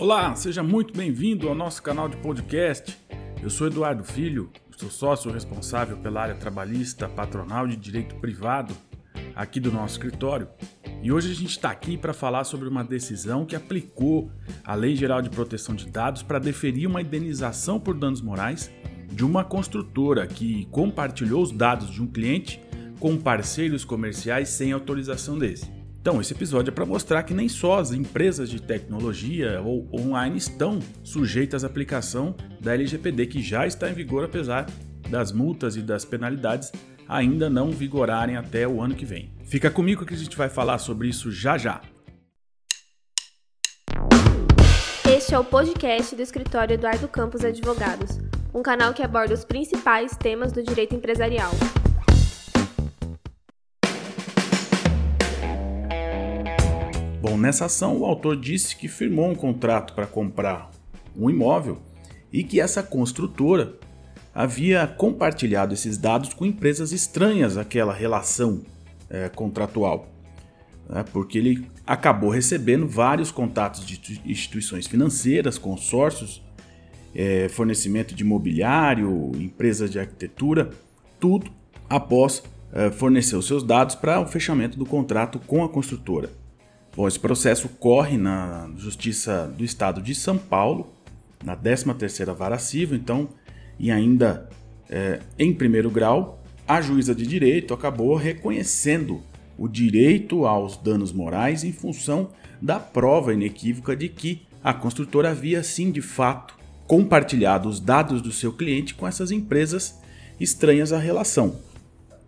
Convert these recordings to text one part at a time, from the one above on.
Olá, seja muito bem-vindo ao nosso canal de podcast. Eu sou Eduardo Filho, sou sócio responsável pela área trabalhista patronal de direito privado aqui do nosso escritório. E hoje a gente está aqui para falar sobre uma decisão que aplicou a Lei Geral de Proteção de Dados para deferir uma indenização por danos morais de uma construtora que compartilhou os dados de um cliente com parceiros comerciais sem autorização desse. Então, esse episódio é para mostrar que nem só as empresas de tecnologia ou online estão sujeitas à aplicação da LGPD, que já está em vigor apesar das multas e das penalidades ainda não vigorarem até o ano que vem. Fica comigo que a gente vai falar sobre isso já já. Este é o podcast do escritório Eduardo Campos Advogados, um canal que aborda os principais temas do direito empresarial. Bom, nessa ação o autor disse que firmou um contrato para comprar um imóvel e que essa construtora havia compartilhado esses dados com empresas estranhas àquela relação é, contratual, né, porque ele acabou recebendo vários contatos de instituições financeiras, consórcios, é, fornecimento de imobiliário, empresas de arquitetura, tudo após é, fornecer os seus dados para o fechamento do contrato com a construtora. Bom, esse processo corre na Justiça do Estado de São Paulo, na 13ª Vara Civil, então, e ainda é, em primeiro grau, a juíza de direito acabou reconhecendo o direito aos danos morais em função da prova inequívoca de que a construtora havia sim de fato compartilhado os dados do seu cliente com essas empresas estranhas à relação.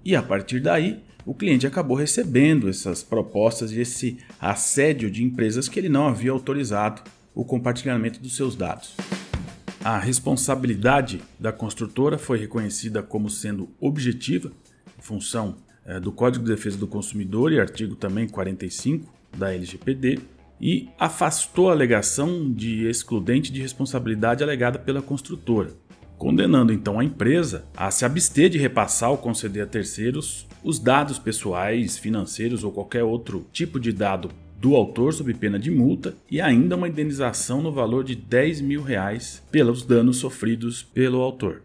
E a partir daí, o cliente acabou recebendo essas propostas e esse assédio de empresas que ele não havia autorizado o compartilhamento dos seus dados. A responsabilidade da construtora foi reconhecida como sendo objetiva, em função é, do Código de Defesa do Consumidor e artigo também 45 da LGPD, e afastou a alegação de excludente de responsabilidade alegada pela construtora, condenando então a empresa a se abster de repassar ou conceder a terceiros os dados pessoais, financeiros ou qualquer outro tipo de dado do autor sob pena de multa e ainda uma indenização no valor de 10 mil reais pelos danos sofridos pelo autor.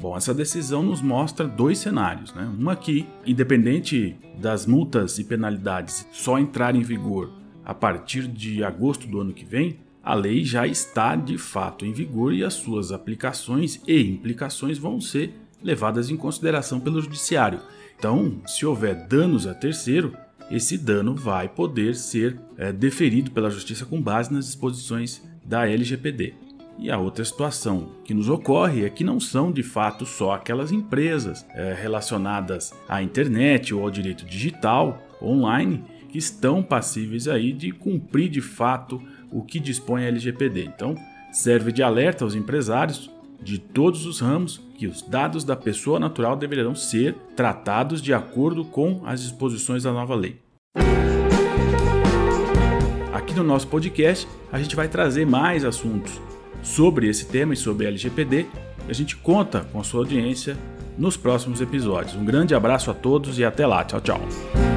Bom, essa decisão nos mostra dois cenários. Né? Um aqui, independente das multas e penalidades só entrarem em vigor a partir de agosto do ano que vem, a lei já está de fato em vigor e as suas aplicações e implicações vão ser levadas em consideração pelo judiciário. Então, se houver danos a terceiro, esse dano vai poder ser é, deferido pela justiça com base nas disposições da LGPD. E a outra situação que nos ocorre é que não são de fato só aquelas empresas é, relacionadas à internet ou ao direito digital online que estão passíveis aí de cumprir de fato o que dispõe a LGPD. Então, serve de alerta aos empresários de todos os ramos que os dados da pessoa natural deverão ser tratados de acordo com as disposições da nova lei. Aqui no nosso podcast, a gente vai trazer mais assuntos sobre esse tema e sobre LGPD. E a gente conta com a sua audiência nos próximos episódios. Um grande abraço a todos e até lá. Tchau, tchau.